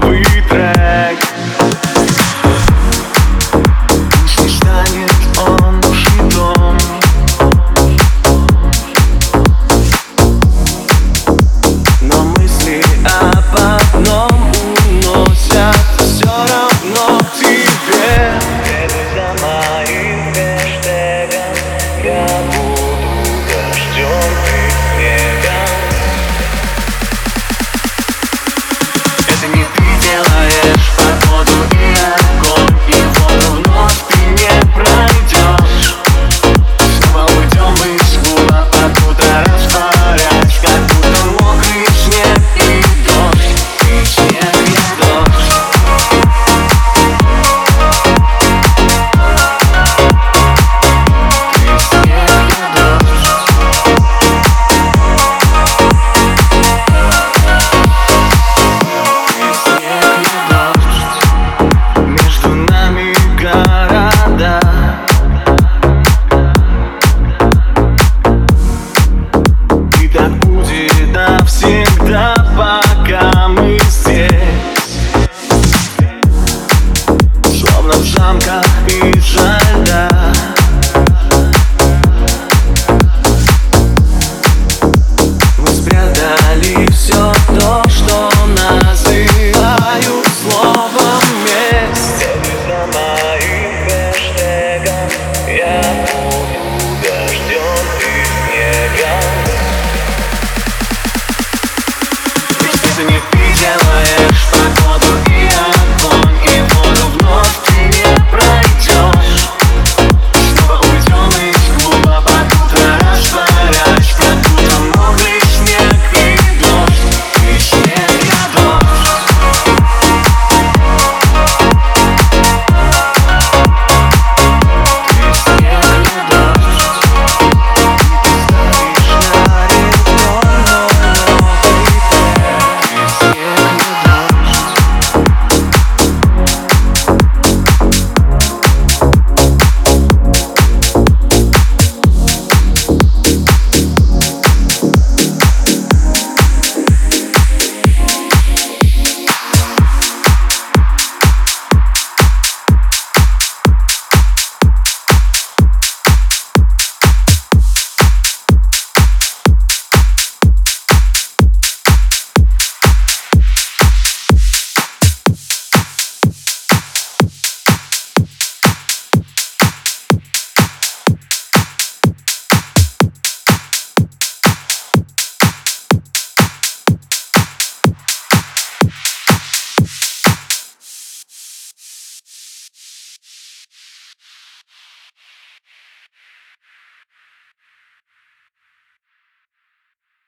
повітря. больше не видела